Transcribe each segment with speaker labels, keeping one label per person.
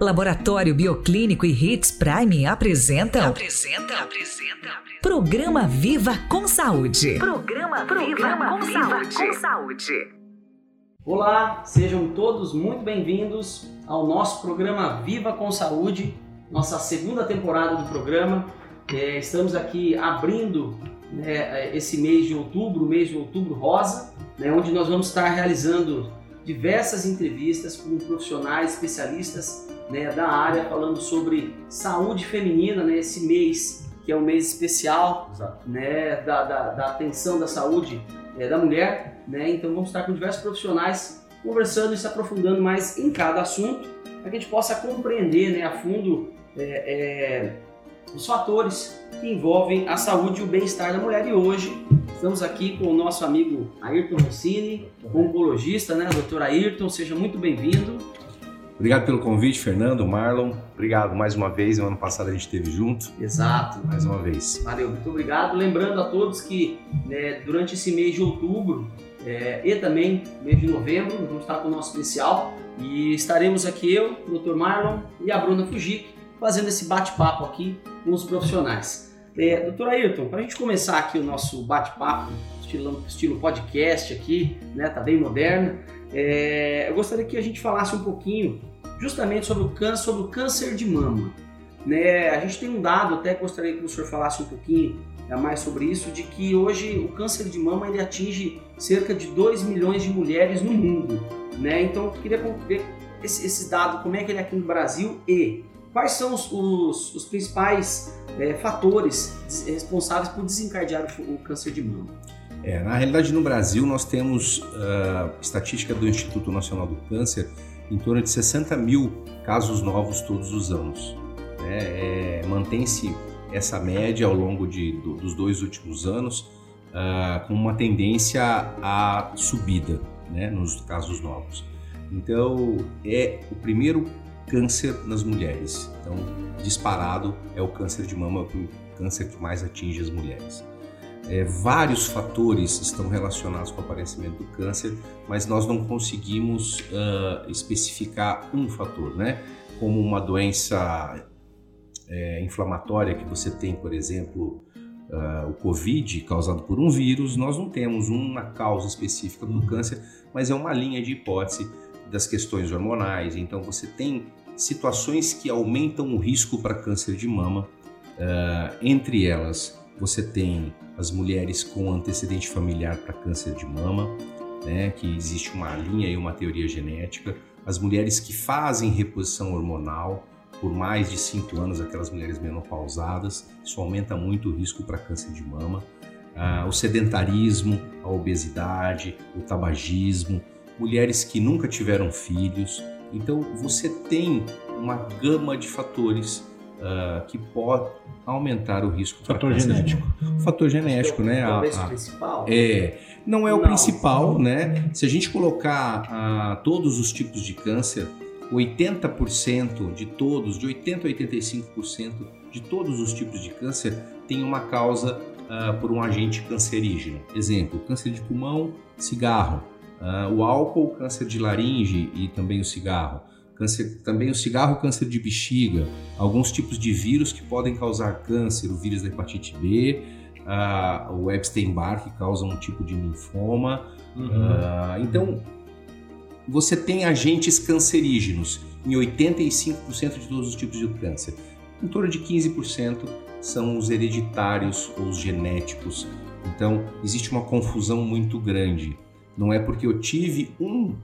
Speaker 1: Laboratório Bioclínico e Hits Prime apresentam. Apresenta, apresenta. Programa Viva com Saúde. Programa, Programa Viva, com, Viva saúde. com Saúde.
Speaker 2: Olá, sejam todos muito bem-vindos ao nosso programa Viva com Saúde, nossa segunda temporada do programa. É, estamos aqui abrindo né, esse mês de outubro, mês de outubro rosa, né, onde nós vamos estar realizando diversas entrevistas com profissionais especialistas né, da área falando sobre saúde feminina, né, esse mês que é um mês especial né, da, da, da, atenção da saúde é, da mulher. Né, então vamos estar com diversos profissionais conversando e se aprofundando mais em cada assunto para que a gente possa compreender né, a fundo é, é, os fatores que envolvem a saúde e o bem-estar da mulher. E hoje estamos aqui com o nosso amigo Ayrton Rossini, oncologista, né, doutor Ayrton, seja muito bem-vindo.
Speaker 3: Obrigado pelo convite, Fernando, Marlon. Obrigado mais uma vez. No ano passado a gente esteve junto.
Speaker 2: Exato.
Speaker 3: Mais uma vez.
Speaker 2: Valeu, muito obrigado. Lembrando a todos que né, durante esse mês de outubro é, e também mês de novembro, vamos estar com o nosso especial e estaremos aqui eu, o Dr. Marlon e a Bruna Fujik fazendo esse bate-papo aqui com os profissionais. É, doutor Ayrton, para a gente começar aqui o nosso bate-papo, estilo, estilo podcast aqui, né, tá bem moderno. É, eu gostaria que a gente falasse um pouquinho justamente sobre o câncer, sobre o câncer de mama. Né? A gente tem um dado, até gostaria que o senhor falasse um pouquinho é, mais sobre isso, de que hoje o câncer de mama ele atinge cerca de 2 milhões de mulheres no mundo. Né? Então eu queria ver esse, esse dado, como é que ele é aqui no Brasil e quais são os, os, os principais é, fatores responsáveis por desencadear o, o câncer de mama.
Speaker 3: É, na realidade, no Brasil, nós temos uh, estatística do Instituto Nacional do Câncer em torno de 60 mil casos novos todos os anos. É, é, Mantém-se essa média ao longo de, do, dos dois últimos anos uh, com uma tendência à subida né, nos casos novos. Então, é o primeiro câncer nas mulheres. Então, disparado é o câncer de mama, o câncer que mais atinge as mulheres. É, vários fatores estão relacionados com o aparecimento do câncer, mas nós não conseguimos uh, especificar um fator, né? Como uma doença é, inflamatória que você tem, por exemplo, uh, o Covid causado por um vírus, nós não temos uma causa específica do câncer, mas é uma linha de hipótese das questões hormonais. Então você tem situações que aumentam o risco para câncer de mama, uh, entre elas você tem as mulheres com antecedente familiar para câncer de mama, né, que existe uma linha e uma teoria genética, as mulheres que fazem reposição hormonal por mais de 5 anos, aquelas mulheres menopausadas, isso aumenta muito o risco para câncer de mama, ah, o sedentarismo, a obesidade, o tabagismo, mulheres que nunca tiveram filhos. Então você tem uma gama de fatores uh, que pode aumentar o risco.
Speaker 4: Fator genético.
Speaker 3: Fator genético, né?
Speaker 2: É o a, principal?
Speaker 3: É, não é o principal, né? Se a gente colocar uh, todos os tipos de câncer, 80% de todos, de 80 a 85% de todos os tipos de câncer tem uma causa uh, por um agente cancerígeno. Exemplo, câncer de pulmão, cigarro. Uh, o álcool, câncer de laringe e também o cigarro câncer, também o cigarro, câncer de bexiga, alguns tipos de vírus que podem causar câncer, o vírus da hepatite B, uh, o Epstein-Barr que causa um tipo de linfoma. Uhum. Uh, então, você tem agentes cancerígenos em 85% de todos os tipos de câncer. Em torno de 15% são os hereditários ou os genéticos. Então, existe uma confusão muito grande. Não é porque eu tive um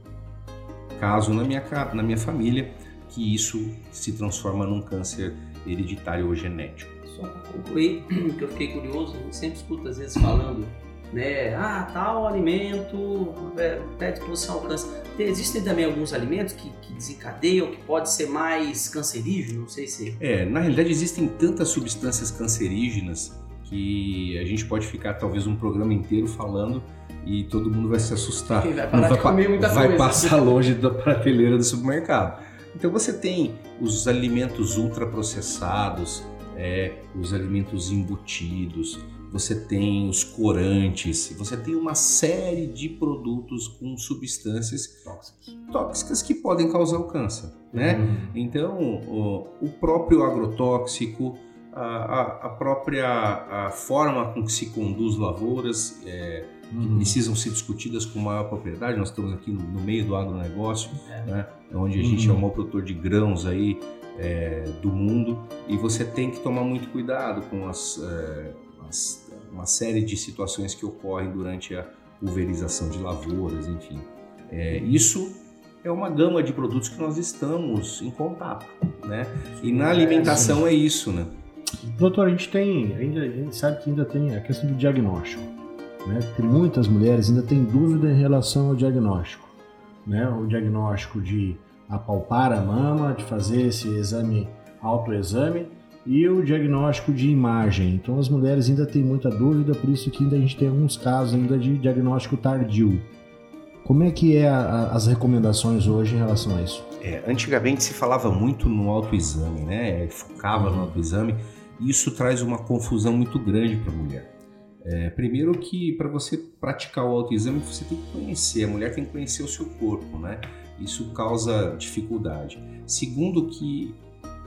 Speaker 3: caso na minha, na minha família que isso se transforma num câncer hereditário ou genético.
Speaker 2: Só para concluir, que eu fiquei curioso, eu sempre escuto às vezes falando, né, ah, tal alimento é, predisposição ao câncer. Existem também alguns alimentos que, que desencadeiam, que pode ser mais cancerígeno, não sei se...
Speaker 3: É, na realidade existem tantas substâncias cancerígenas que a gente pode ficar talvez um programa inteiro falando e todo mundo vai se assustar.
Speaker 2: vai parar vai, de comer muita
Speaker 3: vai
Speaker 2: coisa.
Speaker 3: passar longe da prateleira do supermercado. Então você tem os alimentos ultraprocessados, é, os alimentos embutidos, você tem os corantes, você tem uma série de produtos com substâncias tóxicas, tóxicas que podem causar o câncer, né? Uhum. Então, o, o, próprio agrotóxico, a, a, própria a forma com que se conduz lavouras, é, que uhum. precisam ser discutidas com maior propriedade. Nós estamos aqui no, no meio do agronegócio, é. né? onde a gente uhum. é o maior produtor de grãos aí é, do mundo e você tem que tomar muito cuidado com as, é, as uma série de situações que ocorrem durante a pulverização de lavouras, enfim. É, isso é uma gama de produtos que nós estamos em contato, né? E na alimentação é isso, né?
Speaker 4: Doutor, a gente tem, ainda, a gente sabe que ainda tem a questão do diagnóstico, né? Tem muitas mulheres ainda têm dúvida em relação ao diagnóstico, né? O diagnóstico de apalpar a mama, de fazer esse exame, autoexame, e o diagnóstico de imagem. Então as mulheres ainda têm muita dúvida, por isso que ainda a gente tem alguns casos ainda de diagnóstico tardio. Como é que é a, a, as recomendações hoje em relação a isso?
Speaker 3: É, antigamente se falava muito no autoexame, né? Focava no autoexame. E isso traz uma confusão muito grande para a mulher. É, primeiro que para você praticar o autoexame você tem que conhecer, a mulher tem que conhecer o seu corpo, né? Isso causa dificuldade. Segundo que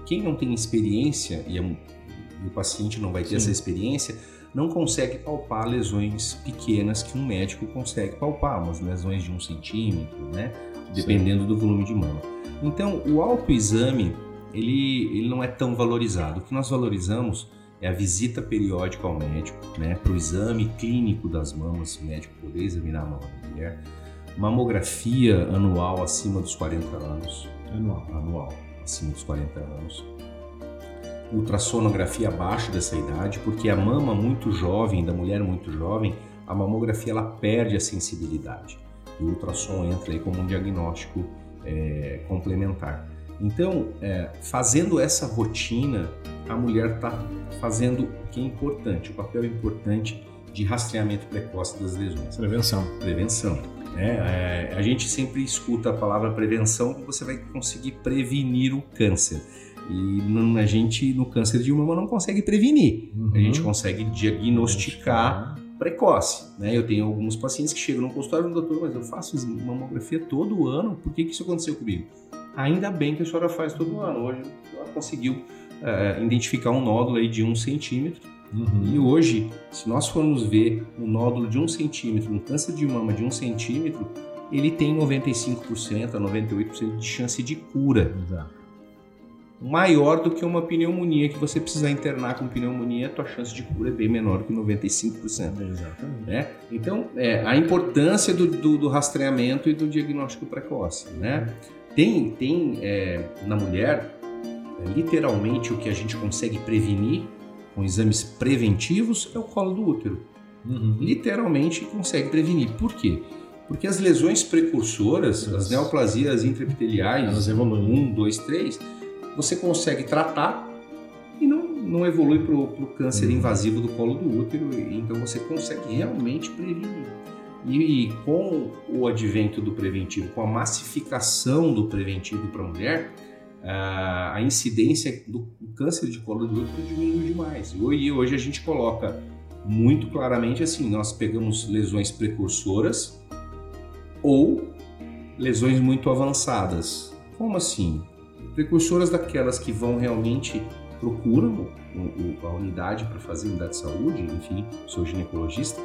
Speaker 3: quem não tem experiência, e, é o paciente não vai ter Sim. essa experiência, não consegue palpar lesões pequenas que um médico consegue palpar, umas lesões de um centímetro, né? Dependendo Sim. do volume de mama. Então, o autoexame, ele, ele não é tão valorizado. O que nós valorizamos é a visita periódica ao médico, né? Para o exame clínico das mamas, o médico poder examinar a mama da mulher. Mamografia anual acima dos 40 anos.
Speaker 4: Anual.
Speaker 3: Anual acima dos 40 anos. Ultrassonografia abaixo dessa idade, porque a mama muito jovem, da mulher muito jovem, a mamografia ela perde a sensibilidade. E o ultrassom entra aí como um diagnóstico é, complementar. Então, é, fazendo essa rotina, a mulher está fazendo o que é importante, o papel importante de rastreamento precoce das lesões.
Speaker 4: Prevenção.
Speaker 3: Prevenção. É, é, a gente sempre escuta a palavra prevenção que você vai conseguir prevenir o câncer. E a gente, no câncer de mama, não consegue prevenir. Uhum. A gente consegue diagnosticar precoce. Né? Eu tenho alguns pacientes que chegam no consultório e doutor, mas eu faço mamografia todo ano, por que, que isso aconteceu comigo? Ainda bem que a senhora faz todo ano. Hoje ela conseguiu é, identificar um nódulo aí de um centímetro Uhum. E hoje, se nós formos ver um nódulo de um centímetro, um câncer de mama de um centímetro, ele tem 95% a 98% de chance de cura. Exato. Maior do que uma pneumonia que você precisar internar com pneumonia, a tua chance de cura é bem menor que 95%. Exatamente. Né? Então, é, a importância do, do, do, rastreamento e do diagnóstico precoce. Né? Tem, tem é, na mulher, é, literalmente, o que a gente consegue prevenir com exames preventivos é o colo do útero. Uhum. Literalmente consegue prevenir. Por quê? Porque as lesões precursoras, as neoplasias intraepiteliais, elas evoluem 1, 2, 3, você consegue tratar e não, não evolui para o câncer uhum. invasivo do colo do útero, então você consegue realmente prevenir. E, e, com o advento do preventivo, com a massificação do preventivo para a mulher, a incidência do câncer de colo do útero diminuiu demais. E hoje a gente coloca muito claramente assim, nós pegamos lesões precursoras ou lesões muito avançadas. Como assim? Precursoras daquelas que vão realmente procuram a unidade para fazer unidade de saúde, enfim, sou ginecologista,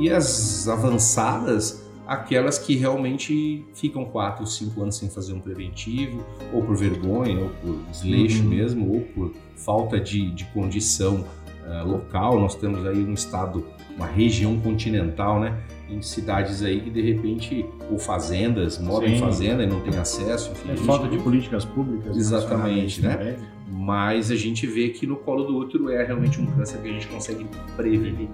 Speaker 3: e as avançadas aquelas que realmente ficam 4, 5 anos sem fazer um preventivo, ou por vergonha, ou por desleixo uhum. mesmo, ou por falta de, de condição uh, local. Nós temos aí um estado, uma região continental, né? Em cidades aí que de repente, ou fazendas, moram Sim. em fazenda e não tem acesso.
Speaker 4: Enfim, é falta de políticas públicas.
Speaker 3: Exatamente, né? Mas a gente vê que no colo do útero é realmente um câncer que a gente consegue prevenir.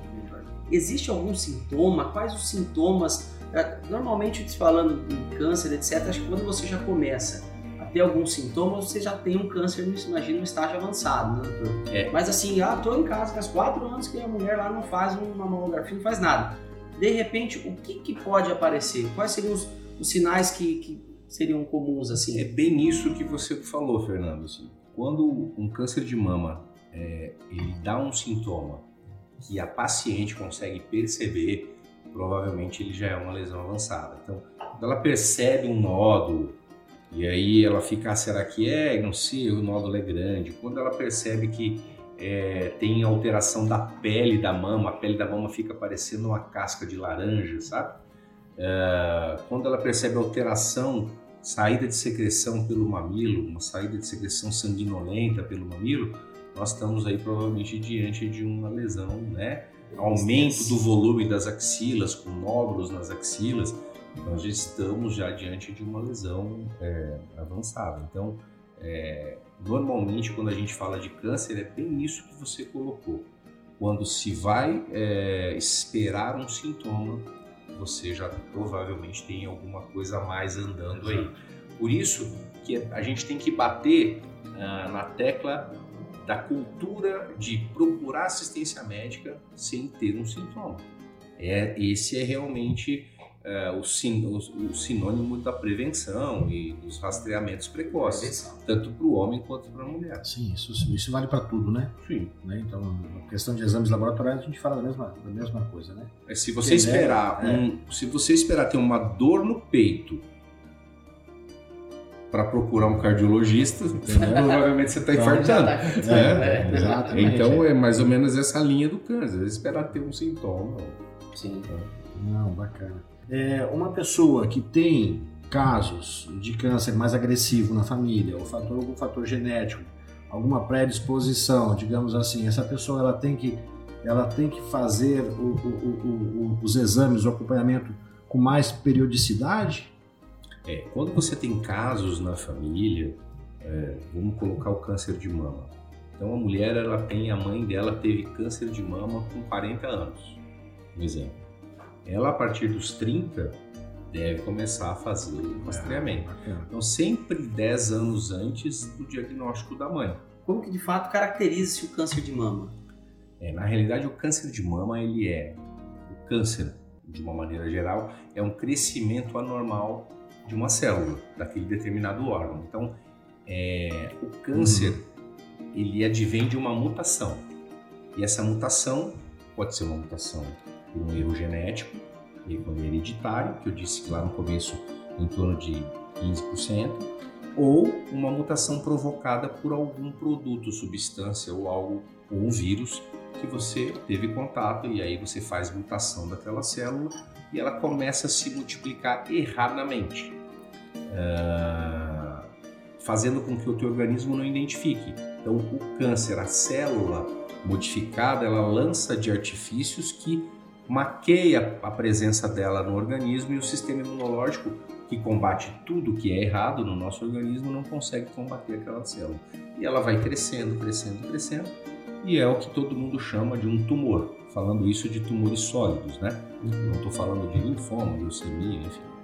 Speaker 2: Existe algum sintoma? Quais os sintomas é, normalmente, falando em câncer, etc., acho que quando você já começa a ter alguns sintomas, você já tem um câncer, imagina, um estágio avançado, né, doutor? É. Mas assim, ah, tô em casa faz quatro anos que a mulher lá não faz uma mamografia, não faz nada. De repente, o que, que pode aparecer? Quais seriam os, os sinais que, que, seriam comuns, assim?
Speaker 3: É bem isso que você falou, Fernando. Assim, quando um câncer de mama é, ele dá um sintoma que a paciente consegue perceber, provavelmente ele já é uma lesão avançada. Então, quando ela percebe um nódulo e aí ela fica, ah, será que é? Não sei, o nódulo é grande. Quando ela percebe que é, tem alteração da pele da mama, a pele da mama fica parecendo uma casca de laranja, sabe? É, quando ela percebe alteração, saída de secreção pelo mamilo, uma saída de secreção sanguinolenta pelo mamilo, nós estamos aí provavelmente diante de uma lesão, né? Aumento do volume das axilas, com nódulos nas axilas, nós já estamos já diante de uma lesão é, avançada. Então, é, normalmente quando a gente fala de câncer é bem isso que você colocou. Quando se vai é, esperar um sintoma, você já provavelmente tem alguma coisa a mais andando aí. Por isso que a gente tem que bater ah, na tecla da cultura de procurar assistência médica sem ter um sintoma. É, esse é realmente é, o, sin, o, o, sinônimo da prevenção e dos rastreamentos precoces, tanto para o homem quanto para a mulher.
Speaker 4: Sim, isso, isso vale para tudo, né?
Speaker 3: Sim.
Speaker 4: Né? Então, a questão de exames laboratoriais, a gente fala da mesma, da mesma coisa, né?
Speaker 3: É, se você esperar é, um, é. se você esperar ter uma dor no peito para procurar um cardiologista, provavelmente você está infartando. Tá é, exatamente. Então é mais ou menos essa linha do câncer, esperar ter um sintoma.
Speaker 4: Sim. Não, bacana. É, uma pessoa que tem casos de câncer mais agressivo na família, ou fator, algum fator genético, alguma predisposição, digamos assim, essa pessoa ela tem que, ela tem que fazer o, o, o, os exames, o acompanhamento com mais periodicidade?
Speaker 3: É, quando você tem casos na família, é, vamos colocar o câncer de mama. Então a mulher ela tem, a mãe dela teve câncer de mama com 40 anos, um exemplo ela a partir dos 30 deve começar a fazer o rastreamento. Então, sempre 10 anos antes do diagnóstico da mãe.
Speaker 2: Como que de fato caracteriza-se o câncer de mama?
Speaker 3: É, na realidade, o câncer de mama ele é o câncer, de uma maneira geral, é um crescimento anormal de uma célula daquele determinado órgão. Então, é, o câncer uhum. ele advém de uma mutação e essa mutação pode ser uma mutação por um erro genético, erro hereditário, que eu disse lá no começo em torno de 15%, ou uma mutação provocada por algum produto, substância ou algo, ou um vírus que você teve contato e aí você faz mutação daquela célula e ela começa a se multiplicar erradamente, uh, fazendo com que o teu organismo não identifique. Então, o câncer, a célula modificada, ela lança de artifícios que maqueia a presença dela no organismo e o sistema imunológico, que combate tudo que é errado no nosso organismo, não consegue combater aquela célula. E ela vai crescendo, crescendo, crescendo, e é o que todo mundo chama de um tumor. Falando isso de tumores sólidos, né? Não estou falando de linfoma, leucemia, enfim.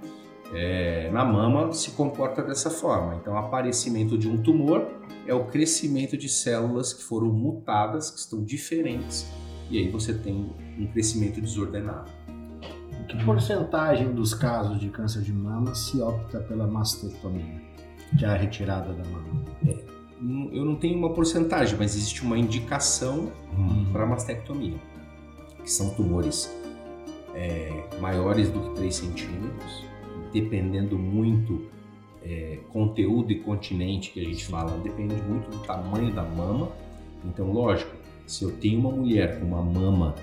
Speaker 3: É, na mama se comporta dessa forma. Então, aparecimento de um tumor é o crescimento de células que foram mutadas, que estão diferentes e aí você tem um crescimento desordenado.
Speaker 4: Que porcentagem dos casos de câncer de mama se opta pela mastectomia, que é a retirada da mama?
Speaker 3: É, eu não tenho uma porcentagem, mas existe uma indicação uhum. para mastectomia, que são tumores é, maiores do que 3 centímetros, dependendo muito é, conteúdo e continente que a gente fala, depende muito do tamanho da mama. Então, lógico, se eu tenho uma mulher com uma mama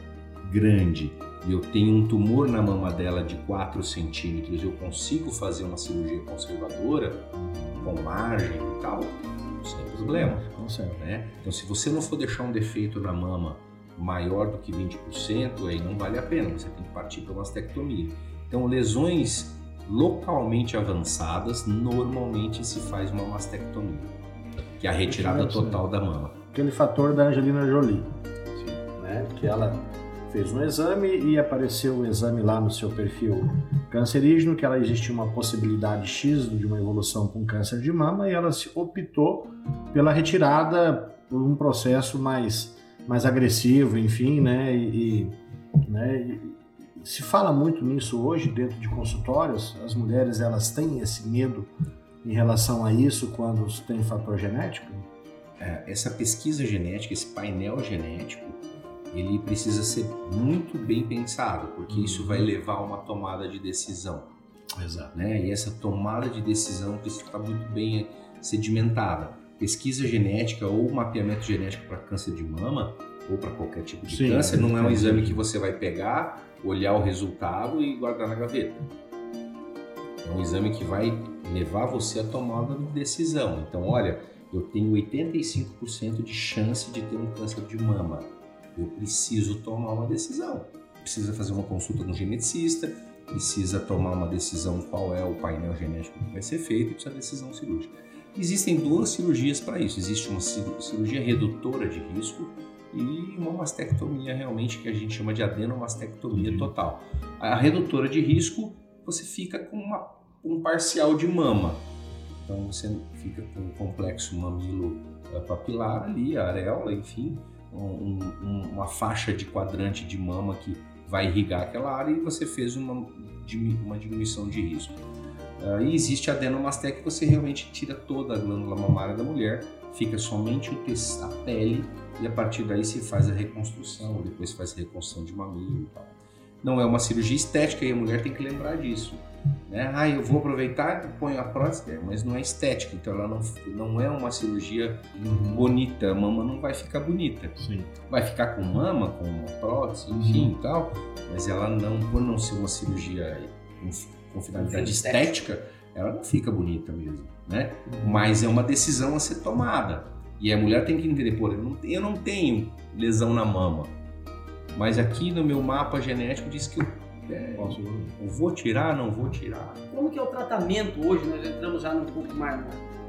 Speaker 3: grande e eu tenho um tumor na mama dela de 4 centímetros, eu consigo fazer uma cirurgia conservadora com margem e tal, sem problema. Consegue. Né? Então, se você não for deixar um defeito na mama maior do que 20%, aí não vale a pena, você tem que partir para uma mastectomia. Então, lesões localmente avançadas, normalmente se faz uma mastectomia, que é a retirada total da mama
Speaker 4: aquele fator da Angelina Jolie, né? Que ela fez um exame e apareceu o exame lá no seu perfil cancerígeno, que ela existia uma possibilidade X de uma evolução com câncer de mama e ela se optou pela retirada por um processo mais, mais agressivo, enfim, né? E, e né? Se fala muito nisso hoje dentro de consultórios, as mulheres elas têm esse medo em relação a isso quando tem fator genético?
Speaker 3: É, essa pesquisa genética, esse painel genético, ele precisa ser muito bem pensado, porque isso vai levar a uma tomada de decisão.
Speaker 4: Exato.
Speaker 3: Né? E essa tomada de decisão precisa estar muito bem sedimentada. Pesquisa genética ou mapeamento genético para câncer de mama ou para qualquer tipo de
Speaker 4: Sim,
Speaker 3: câncer não é um
Speaker 4: é.
Speaker 3: exame que você vai pegar, olhar o resultado e guardar na gaveta. É um exame que vai levar você a tomada de decisão. Então, olha, eu tenho 85% de chance de ter um câncer de mama. Eu preciso tomar uma decisão. Precisa fazer uma consulta com um geneticista, precisa tomar uma decisão qual é o painel genético que vai ser feito e precisa de decisão cirúrgica. Existem duas cirurgias para isso. Existe uma cir- cirurgia redutora de risco e uma mastectomia realmente que a gente chama de adenomastectomia total. A redutora de risco, você fica com uma- um parcial de mama. Então você fica com um complexo mamilo eh, papilar ali, a areola, enfim, um- um- uma faixa de quadrante de mama que vai irrigar aquela área e você fez uma, uma diminuição de risco. Ah, e existe a adenomastec que você realmente tira toda a glândula mamária da mulher, fica somente a pele e a partir daí se faz a reconstrução, depois faz a reconstrução de mamilo e tal. Não é uma cirurgia estética e a mulher tem que lembrar disso. Né? Ah, eu vou aproveitar e ponho a prótese, É, mas não é estética, então ela não, não é uma cirurgia bonita, a mama não vai ficar bonita
Speaker 4: Sim.
Speaker 3: vai ficar com mama, com uma prótese, enfim e tal, mas ela não, por não ser uma cirurgia com, finalidade estética, ela não fica bonita mesmo, né? Mas é uma decisão a ser tomada. E a mulher tem que entender, pô, eu não, tenho lesão na mama, mas aqui no meu mapa genético diz que eu, é,
Speaker 4: Posso.
Speaker 3: eu vou tirar, não vou tirar.
Speaker 2: Como que é o tratamento hoje? Nós entramos já num pouco mais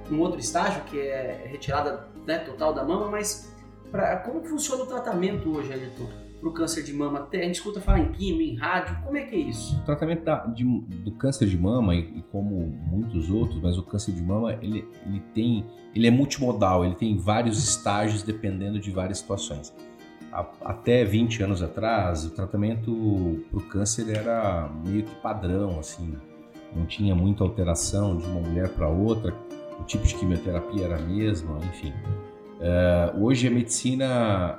Speaker 2: num outro estágio, que é retirada né, total da mama, mas pra, como que funciona o tratamento hoje, Ayrton, para o câncer de mama? A gente escuta falar em quimio, em rádio, como é que é isso?
Speaker 3: O tratamento da- de- do câncer de mama, e, e como muitos outros, mas o câncer de mama, ele, ele tem, ele é multimodal, ele tem vários estágios dependendo de várias situações. A- até 20 anos atrás, o tratamento para o câncer era meio que padrão, assim, não tinha muita alteração de uma mulher para outra, o tipo de quimioterapia era a mesma, enfim. Eh, hoje a medicina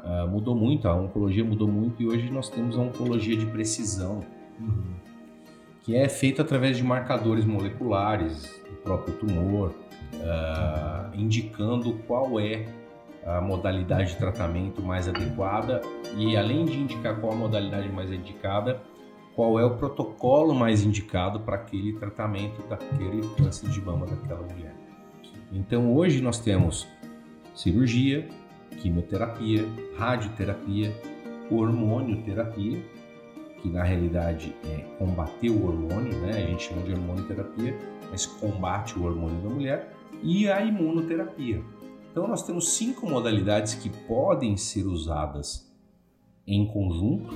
Speaker 3: ah, mudou muito, a oncologia mudou muito e hoje nós temos a oncologia de precisão,
Speaker 4: Uhum.
Speaker 3: que é feito através de marcadores moleculares do próprio tumor, ah, indicando qual é a modalidade de tratamento mais adequada e, além de indicar qual a modalidade mais indicada, qual é o protocolo mais indicado para aquele tratamento daquele câncer de mama daquela mulher. Então, hoje nós temos cirurgia, quimioterapia, radioterapia, hormonioterapia, que na realidade é combater o hormônio, né? A gente chama de hormonioterapia, mas combate o hormônio da mulher, e a imunoterapia. Então nós temos cinco modalidades que podem ser usadas em conjunto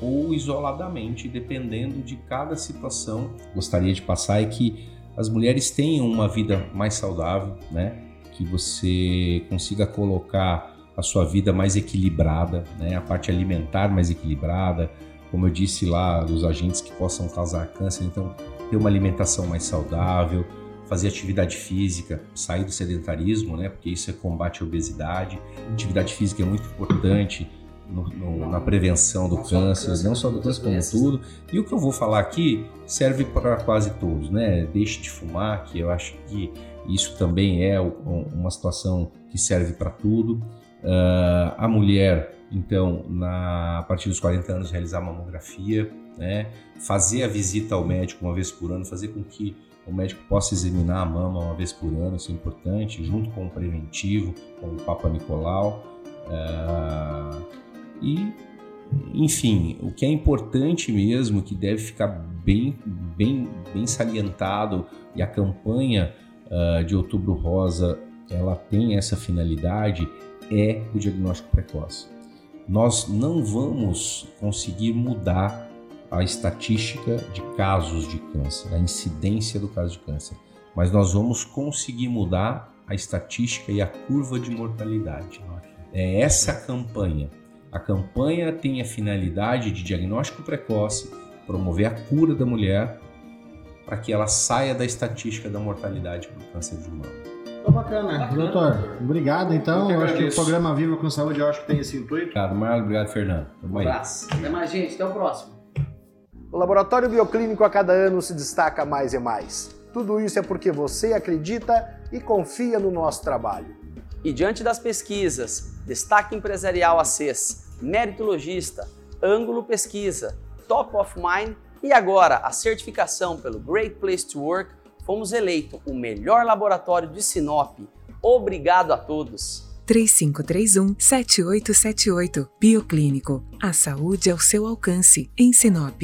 Speaker 3: ou isoladamente, dependendo de cada situação. Gostaria de passar é que as mulheres tenham uma vida mais saudável, né? Que você consiga colocar a sua vida mais equilibrada, né? A parte alimentar mais equilibrada, como eu disse lá, dos agentes que possam causar câncer, então ter uma alimentação mais saudável, fazer atividade física, sair do sedentarismo, né? Porque isso é combate à obesidade. Atividade física é muito importante no- no- na prevenção do
Speaker 2: Não
Speaker 3: câncer,
Speaker 2: câncer,
Speaker 3: não só do câncer como tudo. E o que eu vou falar aqui serve para quase todos, né? Deixe de fumar, que eu acho que isso também é uma situação que serve para tudo. Ah, a mulher, então, na, a partir dos 40 anos, realizar mamografia, né? fazer a visita ao médico uma vez por ano, fazer com que o médico possa examinar a mama uma vez por ano, isso é importante, junto com o preventivo, com o Papa Nicolau. Ah, e, enfim, o que é importante mesmo, que deve ficar bem, bem, bem salientado, e a campanha ah, de Outubro Rosa ela tem essa finalidade, é o diagnóstico precoce. Nós não vamos conseguir mudar a estatística de casos de câncer, a incidência do caso de câncer, mas nós vamos conseguir mudar a estatística e a curva de mortalidade. É essa a campanha. A campanha tem a finalidade de diagnóstico precoce, promover a cura da mulher para que ela saia da estatística da mortalidade por câncer de mama.
Speaker 5: Tá bacana, bacana doutor. Obrigado, então. Eu, acho que o programa Viva com Saúde, eu acho que tem esse intuito.
Speaker 3: Obrigado, Marlon. Obrigado, Fernando.
Speaker 2: Um abraço. Até mais, gente. Até o próximo.
Speaker 4: O Laboratório Bioclínico a cada ano se destaca mais e mais. Tudo isso é porque você acredita e confia no nosso trabalho.
Speaker 2: E diante das pesquisas, Destaque Empresarial ACES, Mérito Logista, Ângulo Pesquisa, Top of Mind e agora a certificação pelo Great Place to Work, fomos eleito o melhor laboratório de Sinop. Obrigado a todos!
Speaker 6: 3531-7878 Bioclínico. A saúde ao seu alcance, em Sinop.